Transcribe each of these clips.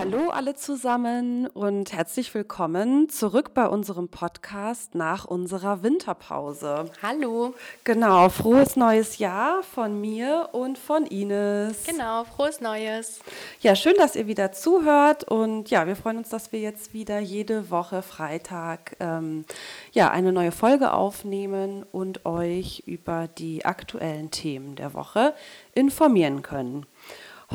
Hallo alle zusammen und herzlich willkommen zurück bei unserem Podcast nach unserer Winterpause. Hallo. Genau, frohes neues Jahr von mir und von Ines. Genau, frohes Neues. Ja, schön, dass ihr wieder zuhört und ja, wir freuen uns, dass wir jetzt wieder jede Woche Freitag ähm, ja, eine neue Folge aufnehmen und euch über die aktuellen Themen der Woche informieren können.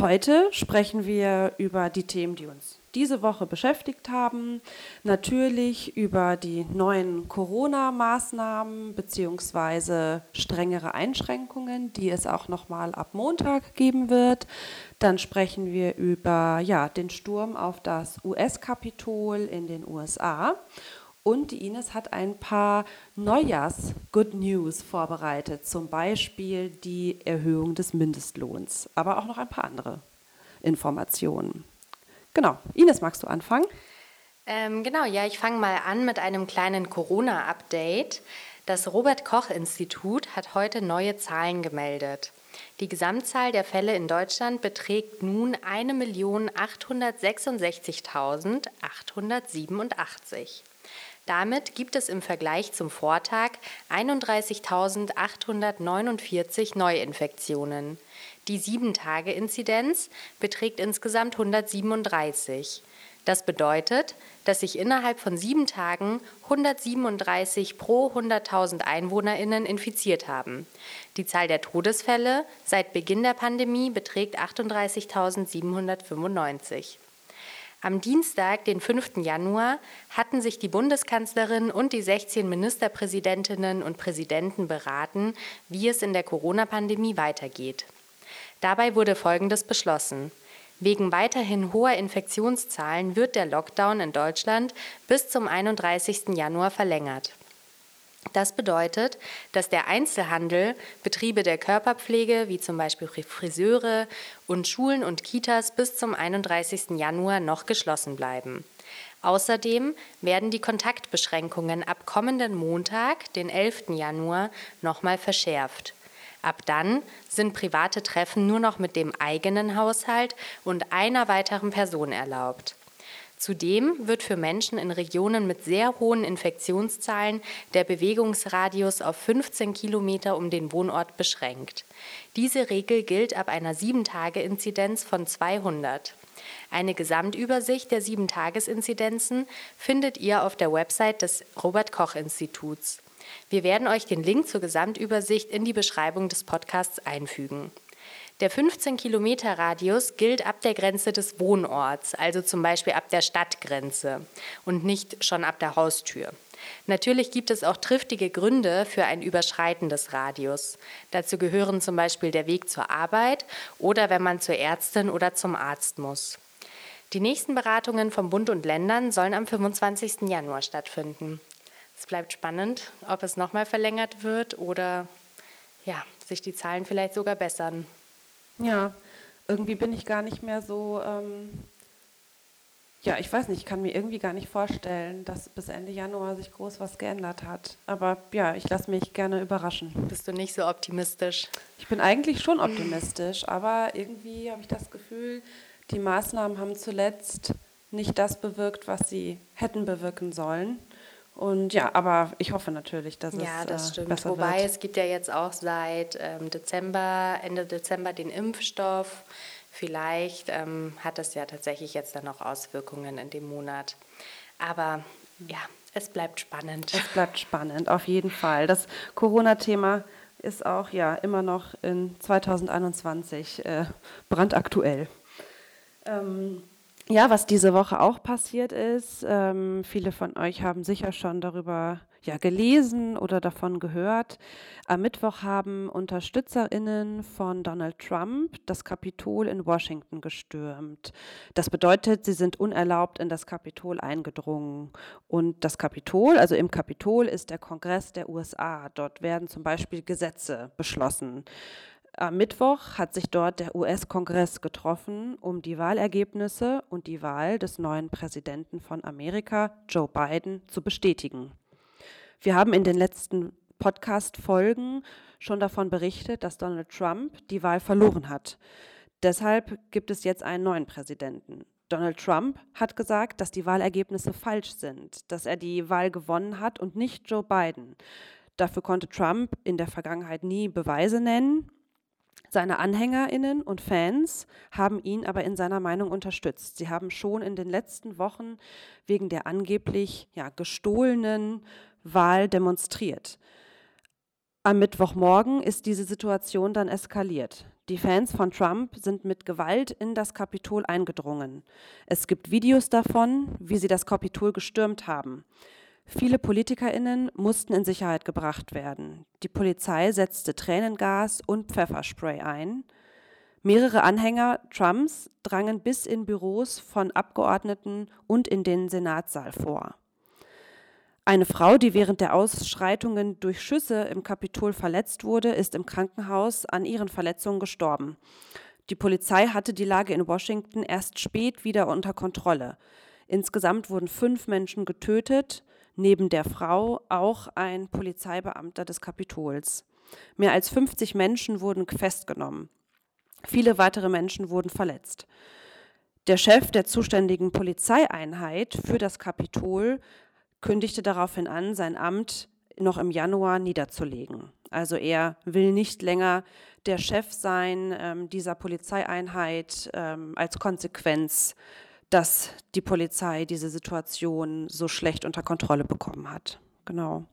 Heute sprechen wir über die Themen, die uns diese Woche beschäftigt haben. Natürlich über die neuen Corona-Maßnahmen bzw. strengere Einschränkungen, die es auch nochmal ab Montag geben wird. Dann sprechen wir über ja, den Sturm auf das US-Kapitol in den USA. Und die Ines hat ein paar Neujahrs-Good News vorbereitet, zum Beispiel die Erhöhung des Mindestlohns, aber auch noch ein paar andere Informationen. Genau, Ines, magst du anfangen? Ähm, genau, ja, ich fange mal an mit einem kleinen Corona-Update. Das Robert Koch Institut hat heute neue Zahlen gemeldet. Die Gesamtzahl der Fälle in Deutschland beträgt nun 1.866.887. Damit gibt es im Vergleich zum Vortag 31.849 Neuinfektionen. Die 7-Tage-Inzidenz beträgt insgesamt 137. Das bedeutet, dass sich innerhalb von sieben Tagen 137 pro 100.000 EinwohnerInnen infiziert haben. Die Zahl der Todesfälle seit Beginn der Pandemie beträgt 38.795. Am Dienstag, den 5. Januar, hatten sich die Bundeskanzlerin und die 16 Ministerpräsidentinnen und Präsidenten beraten, wie es in der Corona-Pandemie weitergeht. Dabei wurde Folgendes beschlossen. Wegen weiterhin hoher Infektionszahlen wird der Lockdown in Deutschland bis zum 31. Januar verlängert. Das bedeutet, dass der Einzelhandel, Betriebe der Körperpflege wie zum Beispiel Friseure und Schulen und Kitas bis zum 31. Januar noch geschlossen bleiben. Außerdem werden die Kontaktbeschränkungen ab kommenden Montag, den 11. Januar, nochmal verschärft. Ab dann sind private Treffen nur noch mit dem eigenen Haushalt und einer weiteren Person erlaubt. Zudem wird für Menschen in Regionen mit sehr hohen Infektionszahlen der Bewegungsradius auf 15 Kilometer um den Wohnort beschränkt. Diese Regel gilt ab einer 7-Tage-Inzidenz von 200. Eine Gesamtübersicht der 7-Tages-Inzidenzen findet ihr auf der Website des Robert Koch Instituts. Wir werden euch den Link zur Gesamtübersicht in die Beschreibung des Podcasts einfügen. Der 15-Kilometer-Radius gilt ab der Grenze des Wohnorts, also zum Beispiel ab der Stadtgrenze und nicht schon ab der Haustür. Natürlich gibt es auch triftige Gründe für ein Überschreiten des Radius. Dazu gehören zum Beispiel der Weg zur Arbeit oder wenn man zur Ärztin oder zum Arzt muss. Die nächsten Beratungen vom Bund und Ländern sollen am 25. Januar stattfinden. Es bleibt spannend, ob es nochmal verlängert wird oder ja, sich die Zahlen vielleicht sogar bessern. Ja, irgendwie bin ich gar nicht mehr so, ähm, ja, ich weiß nicht, ich kann mir irgendwie gar nicht vorstellen, dass bis Ende Januar sich groß was geändert hat. Aber ja, ich lasse mich gerne überraschen. Bist du nicht so optimistisch? Ich bin eigentlich schon optimistisch, aber irgendwie habe ich das Gefühl, die Maßnahmen haben zuletzt nicht das bewirkt, was sie hätten bewirken sollen. Und ja, aber ich hoffe natürlich, dass ja, es das äh, stimmt. besser Wobei wird. es gibt ja jetzt auch seit ähm, Dezember, Ende Dezember den Impfstoff. Vielleicht ähm, hat das ja tatsächlich jetzt dann auch Auswirkungen in dem Monat. Aber ja, es bleibt spannend. Es bleibt spannend, auf jeden Fall. Das Corona-Thema ist auch ja immer noch in 2021 äh, brandaktuell. Ähm, ja, was diese Woche auch passiert ist, ähm, viele von euch haben sicher schon darüber ja, gelesen oder davon gehört. Am Mittwoch haben Unterstützerinnen von Donald Trump das Kapitol in Washington gestürmt. Das bedeutet, sie sind unerlaubt in das Kapitol eingedrungen. Und das Kapitol, also im Kapitol ist der Kongress der USA. Dort werden zum Beispiel Gesetze beschlossen. Am Mittwoch hat sich dort der US-Kongress getroffen, um die Wahlergebnisse und die Wahl des neuen Präsidenten von Amerika, Joe Biden, zu bestätigen. Wir haben in den letzten Podcast-Folgen schon davon berichtet, dass Donald Trump die Wahl verloren hat. Deshalb gibt es jetzt einen neuen Präsidenten. Donald Trump hat gesagt, dass die Wahlergebnisse falsch sind, dass er die Wahl gewonnen hat und nicht Joe Biden. Dafür konnte Trump in der Vergangenheit nie Beweise nennen. Seine Anhängerinnen und Fans haben ihn aber in seiner Meinung unterstützt. Sie haben schon in den letzten Wochen wegen der angeblich ja, gestohlenen Wahl demonstriert. Am Mittwochmorgen ist diese Situation dann eskaliert. Die Fans von Trump sind mit Gewalt in das Kapitol eingedrungen. Es gibt Videos davon, wie sie das Kapitol gestürmt haben. Viele Politikerinnen mussten in Sicherheit gebracht werden. Die Polizei setzte Tränengas und Pfefferspray ein. Mehrere Anhänger Trumps drangen bis in Büros von Abgeordneten und in den Senatssaal vor. Eine Frau, die während der Ausschreitungen durch Schüsse im Kapitol verletzt wurde, ist im Krankenhaus an ihren Verletzungen gestorben. Die Polizei hatte die Lage in Washington erst spät wieder unter Kontrolle. Insgesamt wurden fünf Menschen getötet, neben der Frau auch ein Polizeibeamter des Kapitols. Mehr als 50 Menschen wurden festgenommen. Viele weitere Menschen wurden verletzt. Der Chef der zuständigen Polizeieinheit für das Kapitol kündigte daraufhin an, sein Amt noch im Januar niederzulegen. Also er will nicht länger der Chef sein ähm, dieser Polizeieinheit ähm, als Konsequenz dass die Polizei diese Situation so schlecht unter Kontrolle bekommen hat. Genau.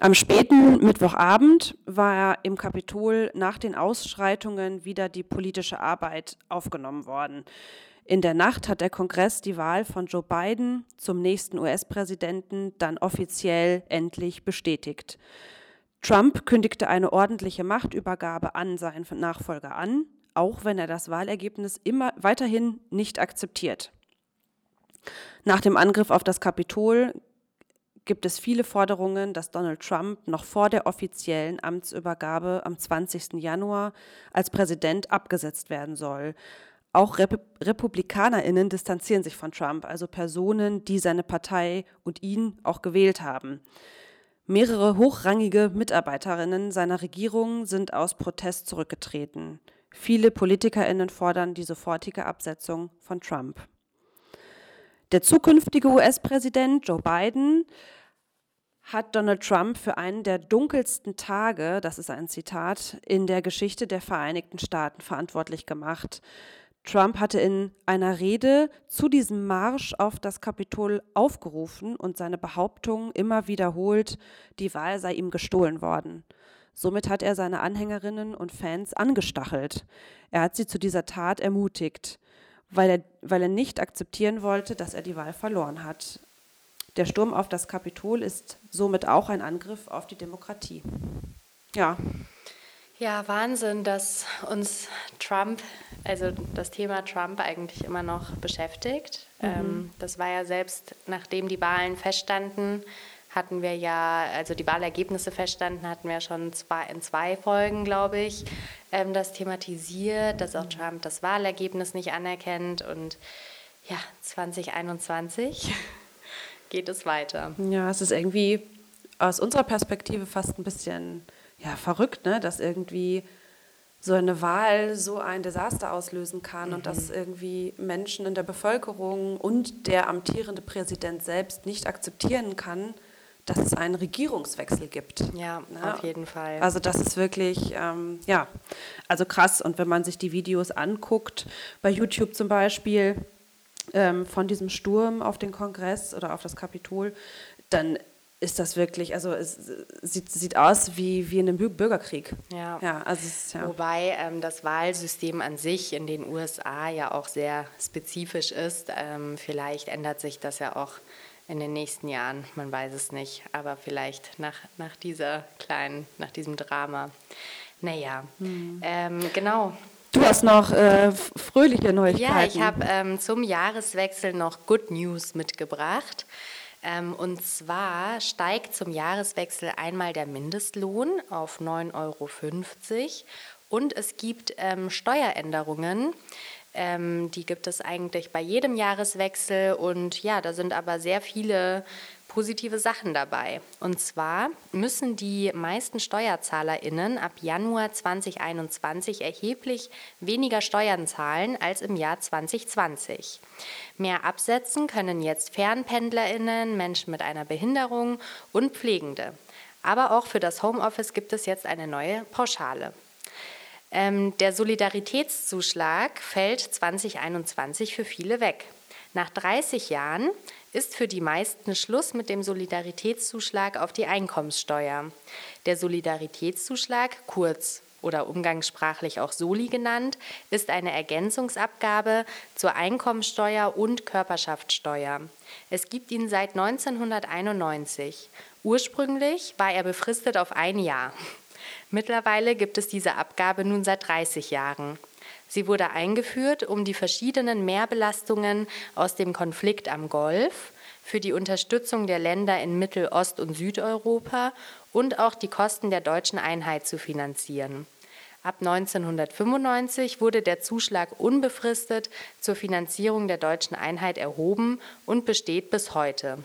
Am späten Mittwochabend war im Kapitol nach den Ausschreitungen wieder die politische Arbeit aufgenommen worden. In der Nacht hat der Kongress die Wahl von Joe Biden zum nächsten US-Präsidenten dann offiziell endlich bestätigt. Trump kündigte eine ordentliche Machtübergabe an seinen Nachfolger an auch wenn er das Wahlergebnis immer weiterhin nicht akzeptiert. Nach dem Angriff auf das Kapitol gibt es viele Forderungen, dass Donald Trump noch vor der offiziellen Amtsübergabe am 20. Januar als Präsident abgesetzt werden soll. Auch Rep Republikanerinnen distanzieren sich von Trump, also Personen, die seine Partei und ihn auch gewählt haben. Mehrere hochrangige Mitarbeiterinnen seiner Regierung sind aus Protest zurückgetreten. Viele PolitikerInnen fordern die sofortige Absetzung von Trump. Der zukünftige US-Präsident Joe Biden hat Donald Trump für einen der dunkelsten Tage, das ist ein Zitat, in der Geschichte der Vereinigten Staaten verantwortlich gemacht. Trump hatte in einer Rede zu diesem Marsch auf das Kapitol aufgerufen und seine Behauptung immer wiederholt, die Wahl sei ihm gestohlen worden. Somit hat er seine Anhängerinnen und Fans angestachelt. Er hat sie zu dieser Tat ermutigt, weil er, weil er nicht akzeptieren wollte, dass er die Wahl verloren hat. Der Sturm auf das Kapitol ist somit auch ein Angriff auf die Demokratie. Ja. Ja, Wahnsinn, dass uns Trump, also das Thema Trump eigentlich immer noch beschäftigt. Mhm. Ähm, das war ja selbst, nachdem die Wahlen feststanden, hatten wir ja, also die Wahlergebnisse feststanden, hatten wir schon zwei, in zwei Folgen, glaube ich, ähm, das thematisiert, dass auch Trump das Wahlergebnis nicht anerkennt. Und ja, 2021 geht es weiter. Ja, es ist irgendwie aus unserer Perspektive fast ein bisschen ja, verrückt, ne? dass irgendwie so eine Wahl so ein Desaster auslösen kann mhm. und dass irgendwie Menschen in der Bevölkerung und der amtierende Präsident selbst nicht akzeptieren kann, dass es einen Regierungswechsel gibt. Ja, ja, auf jeden Fall. Also das ist wirklich, ähm, ja, also krass. Und wenn man sich die Videos anguckt, bei YouTube zum Beispiel, ähm, von diesem Sturm auf den Kongress oder auf das Kapitol, dann ist das wirklich, also es sieht, sieht aus wie, wie in einem Bürgerkrieg. Ja, ja, also es, ja. Wobei ähm, das Wahlsystem an sich in den USA ja auch sehr spezifisch ist. Ähm, vielleicht ändert sich das ja auch in den nächsten Jahren. Man weiß es nicht, aber vielleicht nach, nach dieser kleinen, nach diesem Drama. Naja, hm. ähm, genau. Du hast noch äh, fröhliche Neuigkeiten. Ja, ich habe ähm, zum Jahreswechsel noch Good News mitgebracht. Ähm, und zwar steigt zum Jahreswechsel einmal der Mindestlohn auf 9,50 Euro und es gibt ähm, Steueränderungen Ähm, die gibt es eigentlich bei jedem Jahreswechsel und ja, da sind aber sehr viele positive Sachen dabei. Und zwar müssen die meisten SteuerzahlerInnen ab Januar 2021 erheblich weniger Steuern zahlen als im Jahr 2020. Mehr absetzen können jetzt FernpendlerInnen, Menschen mit einer Behinderung und Pflegende. Aber auch für das Homeoffice gibt es jetzt eine neue Pauschale. Ähm, der Solidaritätszuschlag fällt 2021 für viele weg. Nach 30 Jahren ist für die meisten Schluss mit dem Solidaritätszuschlag auf die Einkommenssteuer. Der Solidaritätszuschlag, kurz oder umgangssprachlich auch Soli genannt, ist eine Ergänzungsabgabe zur Einkommensteuer und Körperschaftssteuer. Es gibt ihn seit 1991. Ursprünglich war er befristet auf ein Jahr. Mittlerweile gibt es diese Abgabe nun seit 30 Jahren. Sie wurde eingeführt, um die verschiedenen Mehrbelastungen aus dem Konflikt am Golf für die Unterstützung der Länder in Mittel-, Ost- und Südeuropa und auch die Kosten der deutschen Einheit zu finanzieren. Ab 1995 wurde der Zuschlag unbefristet zur Finanzierung der deutschen Einheit erhoben und besteht bis heute.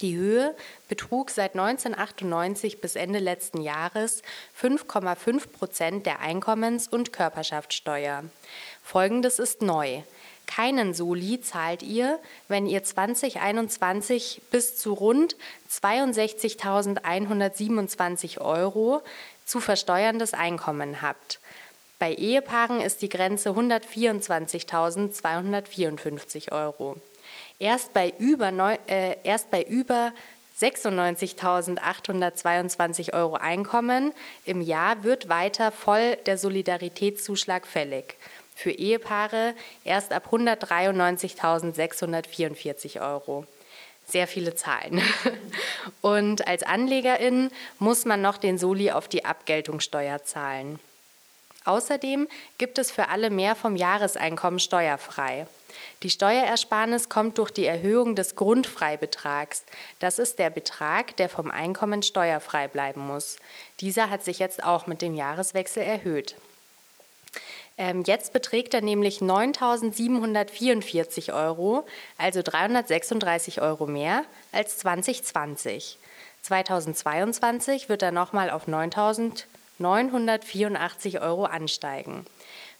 Die Höhe betrug seit 1998 bis Ende letzten Jahres 5,5 Prozent der Einkommens- und Körperschaftssteuer. Folgendes ist neu. Keinen Soli zahlt ihr, wenn ihr 2021 bis zu rund 62.127 Euro zu versteuerndes Einkommen habt. Bei Ehepaaren ist die Grenze 124.254 Euro. Erst bei über, äh, erst bei über 96.822 Euro Einkommen im Jahr wird weiter voll der Solidaritätszuschlag fällig. Für Ehepaare erst ab 193.644 Euro. Sehr viele Zahlen. Und als Anlegerin muss man noch den Soli auf die Abgeltungssteuer zahlen. Außerdem gibt es für alle mehr vom Jahreseinkommen steuerfrei. Die Steuerersparnis kommt durch die Erhöhung des Grundfreibetrags. Das ist der Betrag, der vom Einkommen steuerfrei bleiben muss. Dieser hat sich jetzt auch mit dem Jahreswechsel erhöht. Ähm, jetzt beträgt er nämlich 9.744 Euro, also 336 Euro mehr als 2020. 2022 wird er nochmal auf 9.984 Euro ansteigen.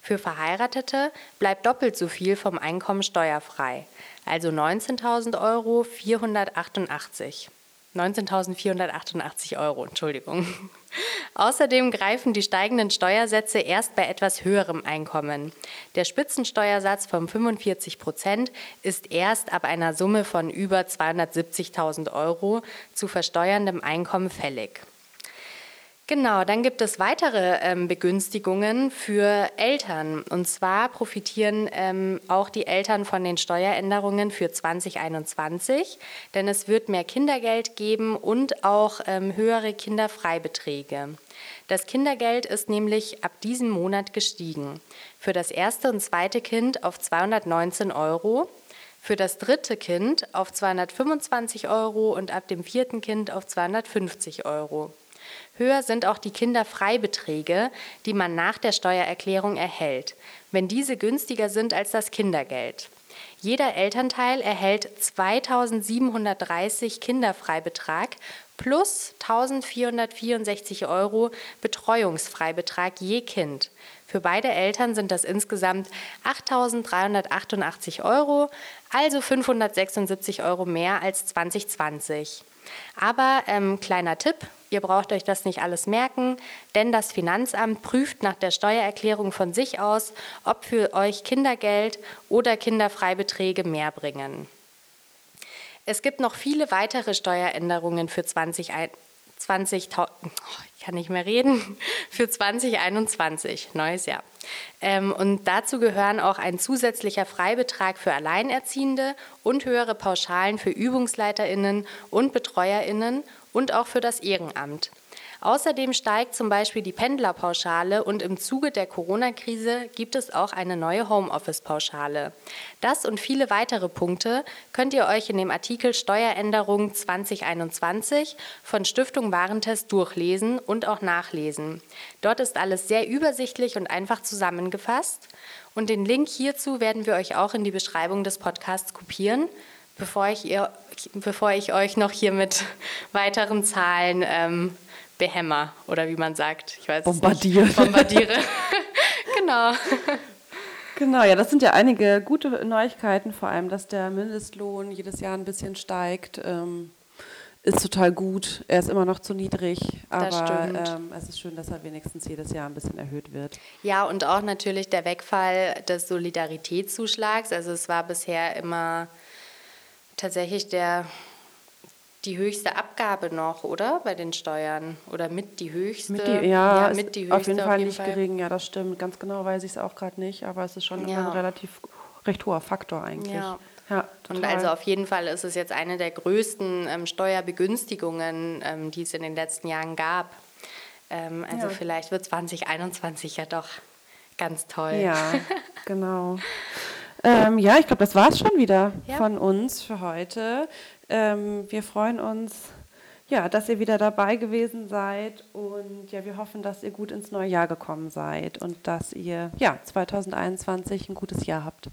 Für Verheiratete bleibt doppelt so viel vom Einkommen steuerfrei, also 19.000 Euro 488. 19.488 Euro, Entschuldigung. Außerdem greifen die steigenden Steuersätze erst bei etwas höherem Einkommen. Der Spitzensteuersatz von 45 Prozent ist erst ab einer Summe von über 270.000 Euro zu versteuerndem Einkommen fällig. Genau, dann gibt es weitere ähm, Begünstigungen für Eltern. Und zwar profitieren ähm, auch die Eltern von den Steueränderungen für 2021, denn es wird mehr Kindergeld geben und auch ähm, höhere Kinderfreibeträge. Das Kindergeld ist nämlich ab diesem Monat gestiegen. Für das erste und zweite Kind auf 219 Euro, für das dritte Kind auf 225 Euro und ab dem vierten Kind auf 250 Euro. Höher sind auch die Kinderfreibeträge, die man nach der Steuererklärung erhält, wenn diese günstiger sind als das Kindergeld. Jeder Elternteil erhält 2730 Kinderfreibetrag plus 1464 Euro Betreuungsfreibetrag je Kind. Für beide Eltern sind das insgesamt 8.388 Euro, also 576 Euro mehr als 2020. Aber ähm, kleiner Tipp, ihr braucht euch das nicht alles merken, denn das Finanzamt prüft nach der Steuererklärung von sich aus, ob für euch Kindergeld oder Kinderfreibeträge mehr bringen. Es gibt noch viele weitere Steueränderungen für 2021. 20, oh, ich kann nicht mehr reden, für 2021, neues Jahr. Ähm, und dazu gehören auch ein zusätzlicher Freibetrag für Alleinerziehende und höhere Pauschalen für Übungsleiterinnen und Betreuerinnen und auch für das Ehrenamt. Außerdem steigt zum Beispiel die Pendlerpauschale und im Zuge der Corona-Krise gibt es auch eine neue Homeoffice-Pauschale. Das und viele weitere Punkte könnt ihr euch in dem Artikel Steueränderung 2021 von Stiftung Warentest durchlesen und auch nachlesen. Dort ist alles sehr übersichtlich und einfach zusammengefasst. Und den Link hierzu werden wir euch auch in die Beschreibung des Podcasts kopieren, bevor ich, ihr, bevor ich euch noch hier mit weiteren Zahlen ähm, behämmer oder wie man sagt. Ich weiß Bombardiere. Nicht. Bombardiere. genau. Genau, ja, das sind ja einige gute Neuigkeiten, vor allem, dass der Mindestlohn jedes Jahr ein bisschen steigt. Ähm, ist total gut. Er ist immer noch zu niedrig, aber ähm, es ist schön, dass er wenigstens jedes Jahr ein bisschen erhöht wird. Ja, und auch natürlich der Wegfall des Solidaritätszuschlags. Also es war bisher immer tatsächlich der die höchste Abgabe noch, oder? Bei den Steuern. Oder mit die höchste? Mit die, ja, ja mit die höchste. Auf jeden Fall auf jeden nicht Fall. gering, ja, das stimmt. Ganz genau weiß ich es auch gerade nicht, aber es ist schon ja. ein relativ recht hoher Faktor eigentlich. Ja. Ja, und also auf jeden Fall ist es jetzt eine der größten ähm, Steuerbegünstigungen, ähm, die es in den letzten Jahren gab. Ähm, also ja. vielleicht wird 2021 ja doch ganz toll. Ja, genau. Ähm, ja, ich glaube, das war es schon wieder ja. von uns für heute. Ähm, wir freuen uns, ja, dass ihr wieder dabei gewesen seid und ja, wir hoffen, dass ihr gut ins neue Jahr gekommen seid und dass ihr ja 2021 ein gutes Jahr habt.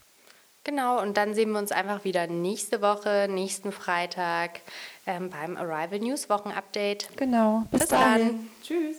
Genau, und dann sehen wir uns einfach wieder nächste Woche, nächsten Freitag ähm, beim Arrival News Wochenupdate. Genau. Bis, Bis dann. Tschüss.